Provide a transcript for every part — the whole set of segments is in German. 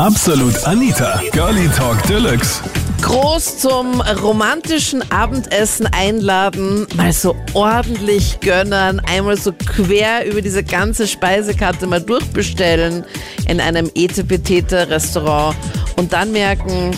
Absolut Anita, Girlie Talk Deluxe. Groß zum romantischen Abendessen einladen, mal so ordentlich gönnern, einmal so quer über diese ganze Speisekarte mal durchbestellen in einem Etepetete-Restaurant und dann merken,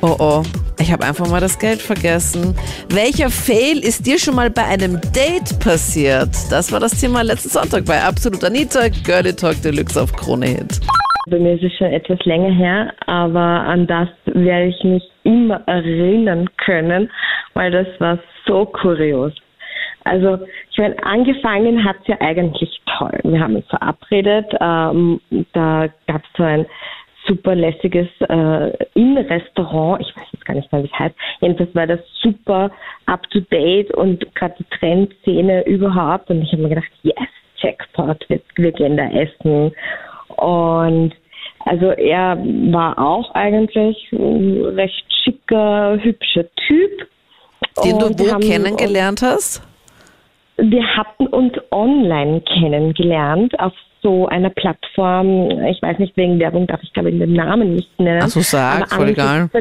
oh oh, ich habe einfach mal das Geld vergessen. Welcher Fail ist dir schon mal bei einem Date passiert? Das war das Thema letzten Sonntag bei Absolut Anita, Girlie Talk Deluxe auf Krone Hit. Bei mir ist es schon etwas länger her, aber an das werde ich mich immer erinnern können, weil das war so kurios. Also, ich meine, angefangen hat es ja eigentlich toll. Wir haben uns verabredet, ähm, da gab es so ein super lässiges äh, Innenrestaurant, ich weiß jetzt gar nicht mehr, wie es heißt. Jedenfalls war das super up to date und gerade die Trendszene überhaupt. Und ich habe mir gedacht, yes, Jackpot, wir, wir gehen da essen. Und also er war auch eigentlich ein recht schicker, hübscher Typ. Den Und du wo kennengelernt hast? wir hatten uns online kennengelernt auf so einer Plattform. Ich weiß nicht, wegen Werbung darf ich glaube ich den Namen nicht nennen. Ach so, sag, voll egal. ver-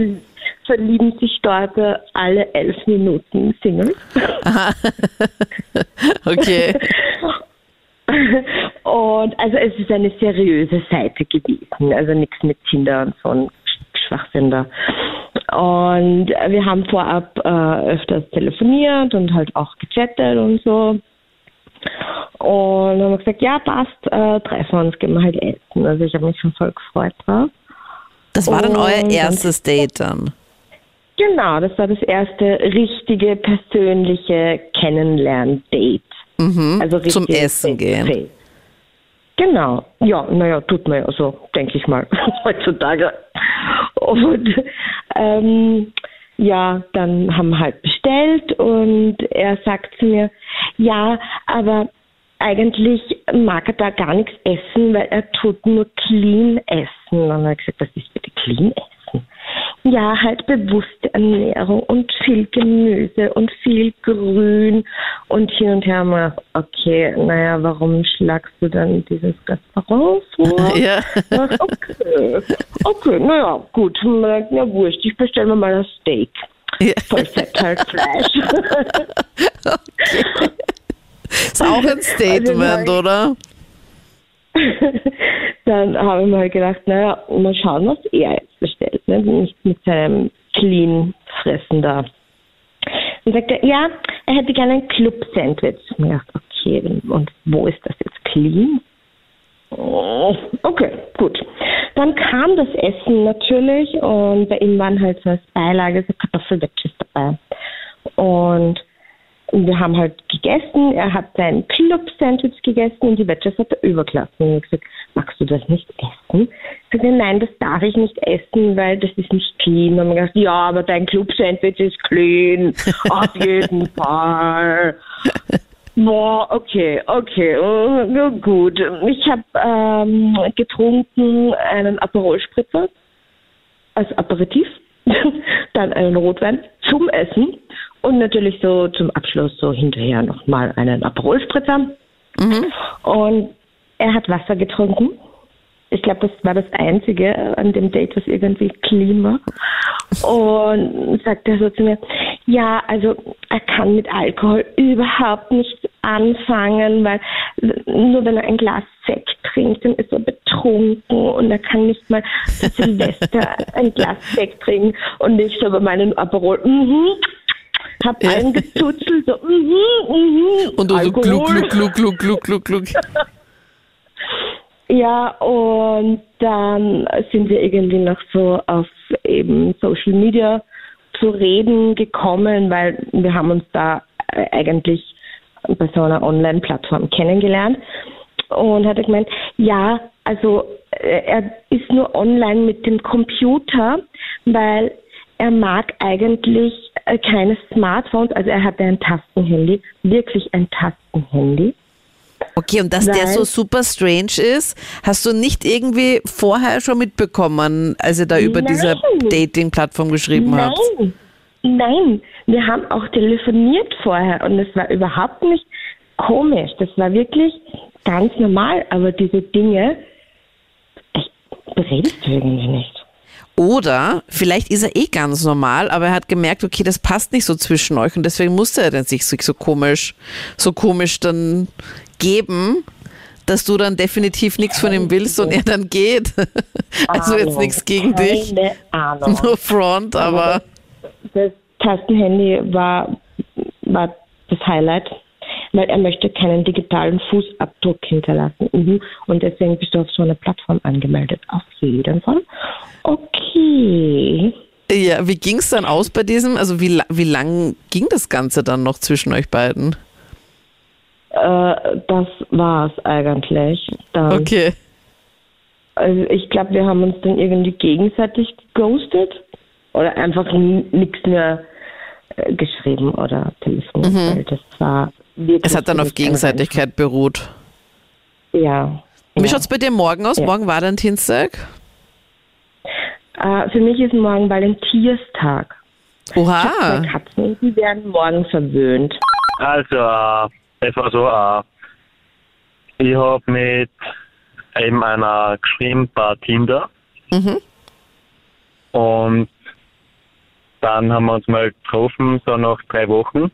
Verlieben sich dort alle elf Minuten Singles. Okay. Und also es ist eine seriöse Seite gewesen, also nichts mit Tinder und so ein Schwachsinn da. Und wir haben vorab äh, öfters telefoniert und halt auch gechattet und so. Und dann haben wir gesagt, ja, passt, äh, treffen wir uns, gehen wir halt essen. Also ich habe mich schon voll gefreut drauf. Das war dann euer Und dann- erstes Date dann. Genau, das war das erste richtige, persönliche Kennenlern-Date. Mhm. Also Zum Essen gehen. face-to-face. Genau, ja, naja, tut man ja so, denke ich mal, heutzutage. Und ähm, ja, dann haben wir halt bestellt und er sagt zu mir, ja, aber eigentlich mag er da gar nichts essen, weil er tut nur clean essen. Und dann habe ich gesagt, was ist bitte clean essen? Ja, halt bewusste Ernährung und viel Gemüse und viel Grün und hin und her mal, okay, naja, warum schlagst du dann dieses Restaurant vor? Ja. Okay, okay, naja, gut. Ja, wurscht, ich bestelle mir mal das Steak. Ja. Voll fett halt Fleisch. Ist auch ein Statement, Also, oder? dann habe ich mir halt gedacht, naja, mal schauen, was er jetzt bestellt. Ne? Nicht mit seinem clean Fressen da. Dann sagt er, ja, er hätte gerne ein Club-Sandwich. Ich habe mir gedacht, okay, und wo ist das jetzt clean? Oh, okay, gut. Dann kam das Essen natürlich und bei ihm waren halt so als Beilage so Kartoffelwedges dabei. Und wir haben halt gegessen, er hat sein Club-Sandwich gegessen und die Wedges hat er übergelassen. Und ich habe gesagt, magst du das nicht essen? Ich sagte, nein, das darf ich nicht essen, weil das ist nicht clean. Und wir gedacht, ja, aber dein Club-Sandwich ist clean, auf jeden Fall. Boah, okay, okay, ja, gut. Ich habe ähm, getrunken einen Aperol Spritzer als Aperitif, dann einen Rotwein zum Essen und natürlich so zum Abschluss so hinterher nochmal einen Aperol Spritzer. Und er hat Wasser getrunken. Ich glaube, das war das Einzige an dem Date, was irgendwie clean war. Und sagt er so zu mir, ja, also er kann mit Alkohol überhaupt nichts anfangen, weil nur wenn er ein Glas Sekt trinkt, dann ist er betrunken und er kann nicht mal Silvester ein Glas Sekt trinken. Und ich so bei meinen Aperol, mhm, hab allen gezuzelt, so, mhm, mhm, Und du so gluck, gluck, gluck, gluck, gluck, gluck, gluck. Ja, und dann sind wir irgendwie noch so auf eben Social Media zu reden gekommen, weil wir haben uns da äh, eigentlich bei so einer Online-Plattform kennengelernt und hat er gemeint, ja, also äh, er ist nur online mit dem Computer, weil er mag eigentlich äh, keine Smartphones, also er hatte ein Tastenhandy, wirklich ein Tastenhandy. Okay, und dass der Nein. so super strange ist, hast du nicht irgendwie vorher schon mitbekommen, als ihr da über Nein. diese Dating-Plattform geschrieben habt? Nein, nein. Wir haben auch telefoniert vorher und es war überhaupt nicht komisch. Das war wirklich ganz normal. Aber diese Dinge, ich, redest du irgendwie nicht? Oder vielleicht ist er eh ganz normal, aber er hat gemerkt, okay, das passt nicht so zwischen euch und deswegen musste er dann sich so komisch, so komisch dann geben, dass du dann definitiv nichts von ihm willst und er dann geht. Also jetzt nichts gegen dich. Keine Ahnung. No front, aber Das Tastenhandy war, war das Highlight, weil er möchte keinen digitalen Fußabdruck hinterlassen. Mhm. Und deswegen bist du auf so eine Plattform angemeldet. Auf jeden Fall. Okay. ja, wie ging es dann aus bei diesem? Also wie, wie lang ging das Ganze dann noch zwischen euch beiden? Äh, das war's eigentlich. Dann, Okay. Also ich glaube, wir haben uns dann irgendwie gegenseitig geghostet oder einfach nichts mehr äh, geschrieben oder telefoniert. weil Das war Mhm. Es hat dann auf Gegenseitigkeit beruht. Ja. Wie ja. schaut's bei dir morgen aus? Ja. Morgen Dienstag? Äh, für mich ist morgen Valentinstag. Oha. Zwei Katzen, die werden morgen verwöhnt. Also, äh, es war so, äh, ich habe mit eben einer geschrieben bei Tinder Mhm. und dann haben wir uns mal getroffen, so nach drei Wochen.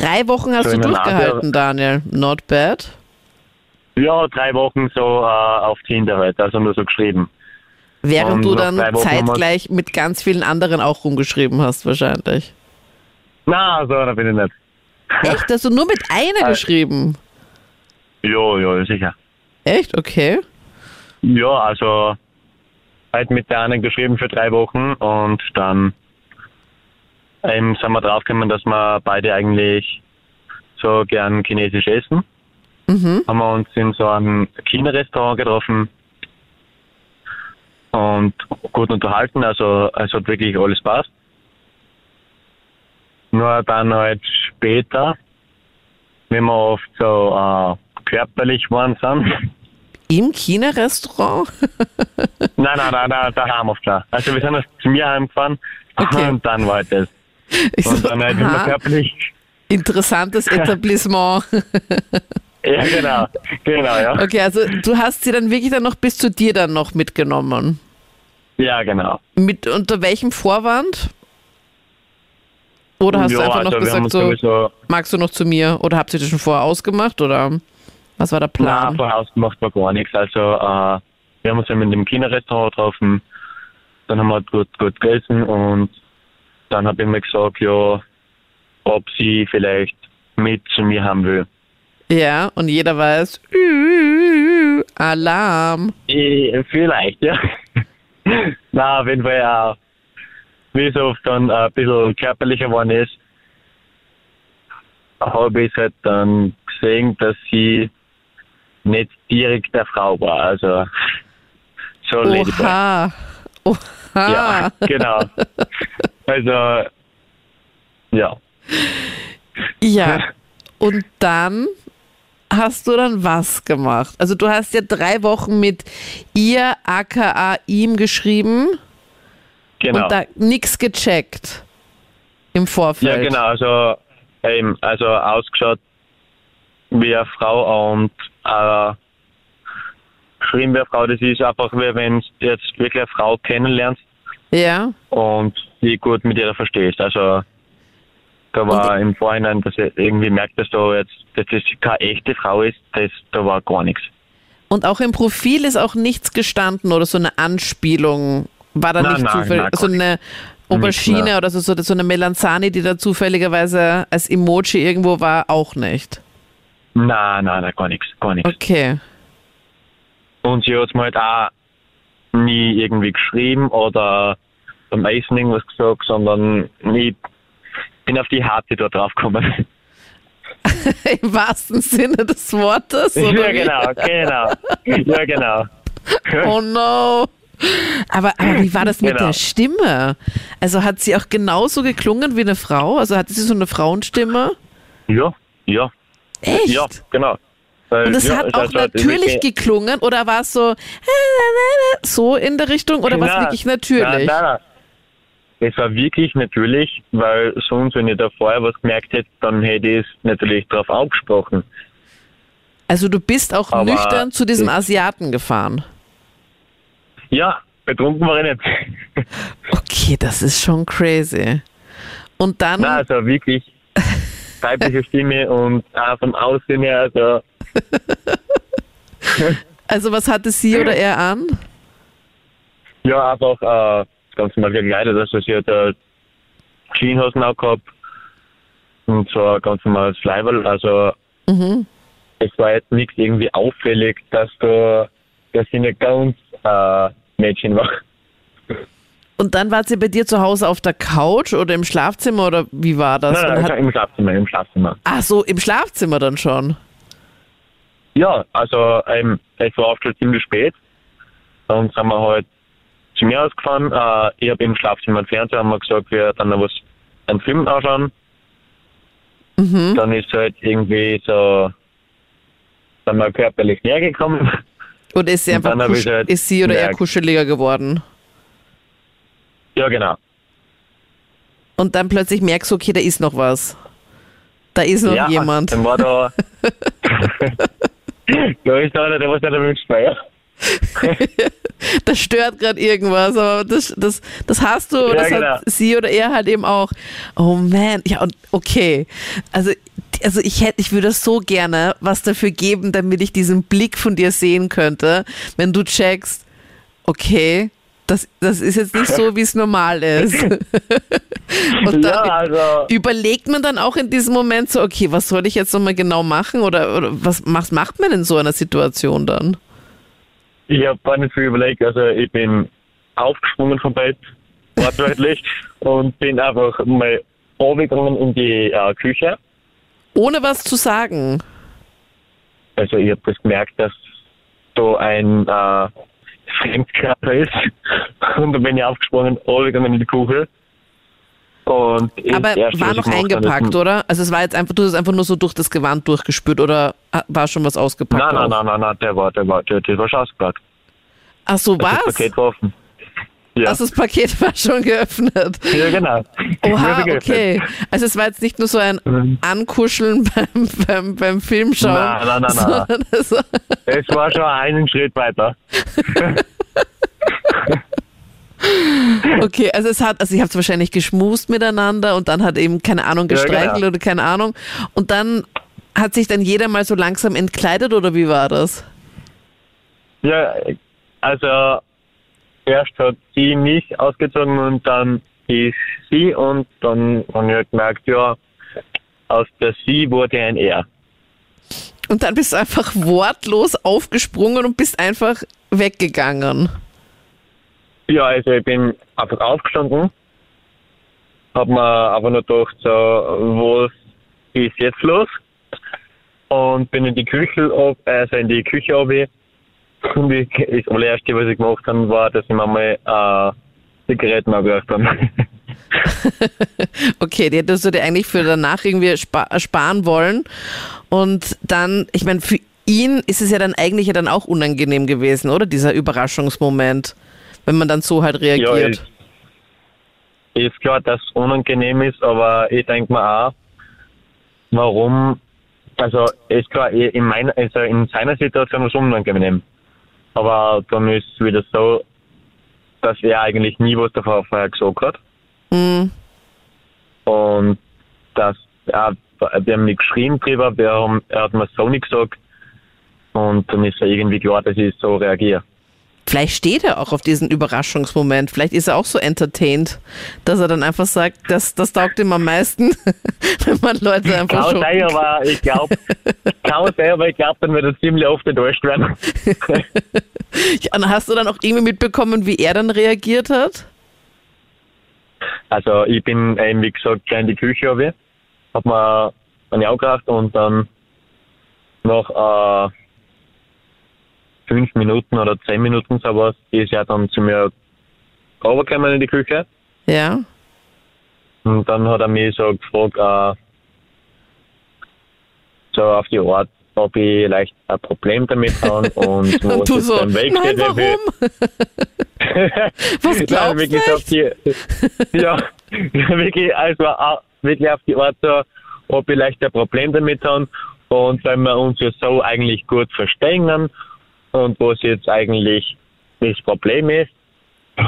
Drei Wochen hast So du durchgehalten, Daniel. Not bad. Ja, drei Wochen so äh, auf Tinder halt, also nur so geschrieben. Während Und du dann zeitgleich mit ganz vielen anderen auch rumgeschrieben hast, wahrscheinlich. Na, so, da bin ich nicht. Echt? Hast du nur mit einer Äh. geschrieben? Ja, ja, sicher. Echt? Okay. Ja, also halt mit der einen geschrieben für drei Wochen und dann ähm, sind wir draufgekommen, dass wir beide eigentlich so gern chinesisch essen. Mhm. Haben wir uns in so einem China-Restaurant getroffen und gut unterhalten, also es hat wirklich alles passt. Nur dann halt später, wenn wir oft so äh, körperlich waren sind, Im China-Restaurant? Nein, nein, nein, nein, daheim oft schon. Also wir sind zu mir heimgefahren Okay. und dann war halt das. Ich so, dann halt immer körperlich. interessantes Etablissement. Ja, genau. Genau, ja. Okay, also du hast sie dann wirklich dann noch bis zu dir dann noch mitgenommen. Ja, genau. Mit unter welchem Vorwand? Oder hast du ja, einfach noch also gesagt, so, sowieso magst du noch zu mir? Oder habt ihr das schon vorher ausgemacht? Oder was war der Nein, Plan? vor Haus gemacht war gar nichts. Also äh, wir haben uns eben in dem China-Restaurant getroffen, dann haben wir gut, gut gegessen und dann habe ich mir gesagt, ja, ob sie vielleicht mit zu mir haben will. Ja, und jeder weiß, "Ü, Alarm. Eh, Vielleicht, ja. Na, auf jeden Fall auch, wie es oft dann ein bisschen körperlicher geworden ist, habe ich halt dann gesehen, dass sie nicht direkt der Frau war. Also so Ladyboy. Oha. Oha. Ja, genau. Also, ja. Ja. Und dann hast du dann was gemacht? Also du hast ja drei Wochen mit ihr, aka ihm geschrieben Genau. und da nichts gecheckt im Vorfeld. Ja, genau. Also, eben, also ausgeschaut wie eine Frau und äh, geschrieben wie eine Frau. Das ist einfach, wie wenn du jetzt wirklich eine Frau kennenlernst Ja. und die gut mit ihr verstehst. Also, da war im Vorhinein, dass ich irgendwie merkt, dass da jetzt dass das keine echte Frau ist, das, da war gar nichts. Und auch im Profil ist auch nichts gestanden oder so eine Anspielung. War da Nein, nicht nein, zufällig nein, so eine Aubergine mehr. oder so, so, so eine Melanzani, die da zufälligerweise als Emoji irgendwo war, auch nicht. Nein, nein, nein, gar nichts, gar nichts. Okay. Und sie hat mir halt auch nie irgendwie geschrieben oder beim Essen irgendwas gesagt, sondern ich bin auf die Harte dort draufgekommen. Im wahrsten Sinne des Wortes. ja, genau, genau. Ja, genau. Oh no. Aber, aber wie war das mit Genau. der Stimme? Also hat sie auch genauso geklungen wie eine Frau? Also hatte sie so eine Frauenstimme? Ja, ja, Echt? ja, genau. Weil, Und es ja, hat auch natürlich geklungen oder war es so so in der Richtung oder war es wirklich natürlich? Nein, nein, nein. Es war wirklich natürlich, weil sonst, wenn ich da vorher was gemerkt hätte, dann hätte ich es natürlich darauf angesprochen. Also du bist auch Aber nüchtern zu diesem Asiaten gefahren. Ja, betrunken war ich nicht. Okay, das ist schon crazy. Und dann, Nein, also wirklich weibliche Stimme und auch vom Aussehen her, also also was hatte sie oder er an? ja, einfach äh, ganz normal gekleidet. Also sie hat äh, Jeanshosen auch gehabt und so ein ganz normales Leiberl. Also Mhm. es war jetzt nichts irgendwie auffällig, dass da, dass sie nicht ganz äh, Mädchen war. Und dann war sie bei dir zu Hause auf der Couch oder im Schlafzimmer oder wie war das? Nein, nein, hat, im Schlafzimmer, im Schlafzimmer. ach so, im Schlafzimmer dann schon. Ja, also ähm, es war oft schon ziemlich spät. Dann sind wir halt zu mir ausgefahren. Äh, ich habe im Schlafzimmer einen Fernseher, haben wir gesagt, wir dann noch was, einen Film anschauen. Mhm. Dann ist halt irgendwie so, dann mal körperlich näher gekommen. Oder ist sie einfach halt ist sie oder er kuscheliger geworden? Ja, genau. Und dann plötzlich merkst du, okay, da ist noch was. Da ist noch ja, jemand. Dann war da, da ist einer, der was nicht mit Speier. Da stört gerade irgendwas, aber das, das, das hast du, Ja, das genau. hat sie oder er halt eben auch. Oh man, ja, und okay. Also, also ich hätte, ich würde so gerne was dafür geben, damit ich diesen Blick von dir sehen könnte, wenn du checkst, okay, das, das ist jetzt nicht so, wie es normal ist. und Ja, dann also, überlegt man dann auch in diesem Moment so, okay, was soll ich jetzt nochmal genau machen oder, oder was, was macht man in so einer Situation dann? ich habe gar nicht viel überlegt. Also ich bin aufgesprungen vom Bett, wortwörtlich, und bin einfach mal runtergegangen in die äh, Küche. Ohne was zu sagen. Also ich habe das gemerkt, dass da ein äh, Fremdkörper ist. Und dann bin ich aufgesprungen, runtergegangen in die Küche. Und das Aber war noch eingepackt, oder? Also es war jetzt einfach, du hast es einfach nur so durch das Gewand durchgespürt oder war schon was ausgepackt? Nein, nein, nein, nein, nein, der war, der war, der, der war schon ausgepackt. Ach so, Das was? Paket war offen. Ja, Also das Paket war schon geöffnet. ja genau. Oha, okay. Also es war jetzt nicht nur so ein Mhm. Ankuscheln beim, beim, beim Filmschauen. Nein, nein, nein, nein. Es war schon einen Schritt weiter. Okay, also es hat, also ihr habt wahrscheinlich geschmust miteinander und dann hat eben, keine Ahnung, Ja, gestreichelt genau. oder keine Ahnung. Und dann hat sich dann jeder mal so langsam entkleidet oder wie war das? Ja, also erst hat sie mich ausgezogen und dann ich sie und dann habe ich halt gemerkt, ja, aus der sie wurde ein er. Und dann bist du einfach wortlos aufgesprungen und bist einfach weggegangen. Ja, also ich bin einfach aufgestanden, hab mir einfach nur gedacht, so, was ist jetzt los? Und bin in die Küche, also in die Küche runter. Und das allererste, was ich gemacht habe, war, dass ich mir mal äh, Zigaretten angehört habe. Okay, die hättest du dir eigentlich für danach irgendwie spa sparen wollen. Und dann, ich meine, für ihn ist es ja dann eigentlich ja dann auch unangenehm gewesen, oder? Dieser Überraschungsmoment, wenn man dann so halt Ja, reagiert. ist, ist klar, dass es unangenehm ist, aber ich denke mir auch, warum, also ist klar, eh, in, meiner, also in seiner Situation ist es unangenehm. Aber dann ist es wieder so, dass er eigentlich nie was davor vorher gesagt hat. Mhm. Und dass er, wir haben nicht geschrien drüber, wir haben, er hat mir so nicht gesagt. Und dann ist er irgendwie klar, dass ich so reagiere. Vielleicht steht er auch auf diesen Überraschungsmoment. Vielleicht ist er auch so entertained, dass er dann einfach sagt, das, das taugt ihm am meisten, wenn man Leute einfach schon. aber ich glaube, kann sein, aber ich glaube, dann wird er ziemlich oft enttäuscht werden. Ja, und hast du dann auch irgendwie mitbekommen, wie er dann reagiert hat? Also ich bin eben, wie gesagt, gleich in die Küche runter, hab mir eine aufgeracht und dann nach äh, fünf Minuten oder zehn Minuten sowas ist er dann zu mir rübergekommen in die Küche Ja. und dann hat er mich so gefragt, äh, so auf die Art, ob ich leicht ein Problem damit habe und wo Und es so, dann weg nein, warum? Was Nein, glaubst wirklich du? auf die, ja, wirklich, also auch wirklich auf die Art so, ob wir vielleicht ein Problem damit haben und wenn wir uns ja so eigentlich gut verstehen und was jetzt eigentlich das Problem ist.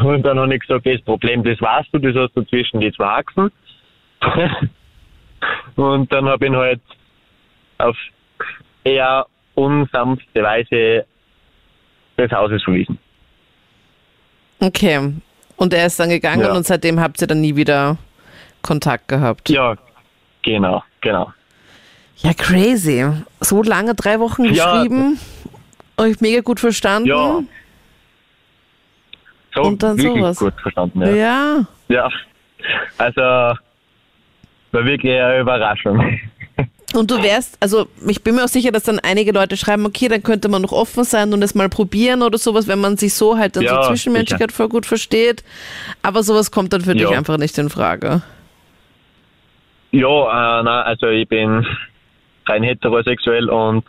Und dann habe ich gesagt, das Problem, das weißt du, das hast du zwischen die zwei Achsen. und dann habe ich ihn halt auf eher unsanfte Weise des Hauses verwiesen. Okay. Und er ist dann gegangen Ja. und seitdem habt ihr dann nie wieder Kontakt gehabt. Ja, genau, genau. Ja, crazy. So lange, drei Wochen Ja. geschrieben. Euch mega gut verstanden. Ja. So Und dann wirklich sowas. gut verstanden, ja. ja. Ja, also war wirklich eine Überraschung. Und du wärst, also ich bin mir auch sicher, dass dann einige Leute schreiben, okay, dann könnte man noch offen sein und es mal probieren oder sowas, wenn man sich so halt dann Ja, so Zwischenmenschlichkeit voll gut versteht. Aber sowas kommt dann für dich Ja. einfach nicht in Frage. Ja, äh, nein, also ich bin rein heterosexuell und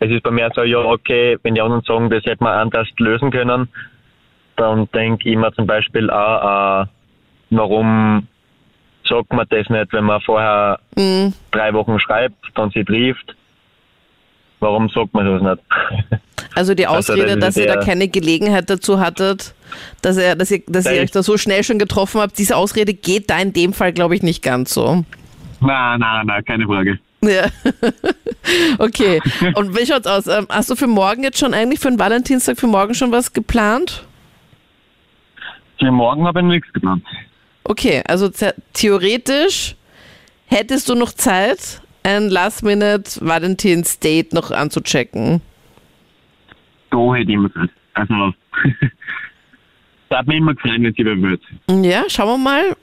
es ist bei mir so, ja, okay, wenn die anderen sagen, das hätte man anders lösen können, dann denke ich mir zum Beispiel auch, äh, warum sagt man das nicht, wenn man vorher Mhm. drei Wochen schreibt, dann sie trifft, warum sagt man das nicht? Also die Also Ausrede, das ist dass ihr da keine Gelegenheit dazu hattet, dass ihr, dass ihr, dass ihr euch da so schnell schon getroffen habt, diese Ausrede geht da in dem Fall, glaube ich, nicht ganz so. Nein, nein, nein, keine Frage. Ja. okay. Und wie schaut's aus? Ähm, Hast du für morgen jetzt schon eigentlich für den Valentinstag für morgen schon was geplant? Für morgen habe ich nichts geplant. Okay, also the- theoretisch hättest du noch Zeit, ein Last-Minute-Valentins-Date noch anzuchecken. Da hätte ich immer Zeit. Also, da hat mich immer gefreut, wenn sie wer wird. Ja, schauen wir mal,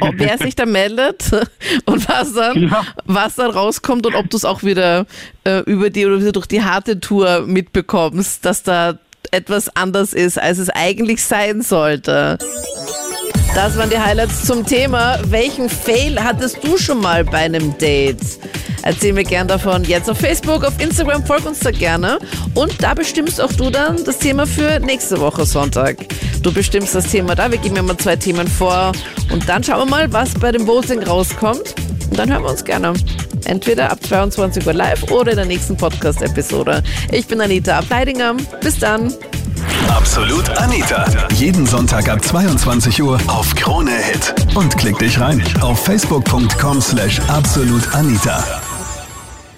ob wer sich da meldet und was dann, Ja. was dann rauskommt und ob du es auch wieder äh, über die oder wieder durch die harte Tour mitbekommst, dass da etwas anders ist, als es eigentlich sein sollte. Das waren die Highlights zum Thema. Welchen Fail hattest du schon mal bei einem Date? Erzähl mir gern davon jetzt auf Facebook, auf Instagram, folg uns da gerne. Und da bestimmst auch du dann das Thema für nächste Woche Sonntag. Du bestimmst das Thema da, wir geben mir mal zwei Themen vor und dann schauen wir mal, was bei dem Voting rauskommt. Und dann hören wir uns gerne. Entweder ab 22 Uhr live oder in der nächsten Podcast-Episode. Ich bin Anita Ableidinger. Bis dann. Absolut Anita. Jeden Sonntag ab 22 Uhr auf Krone Hit. Und klick dich rein auf facebook.com slash absolutanita.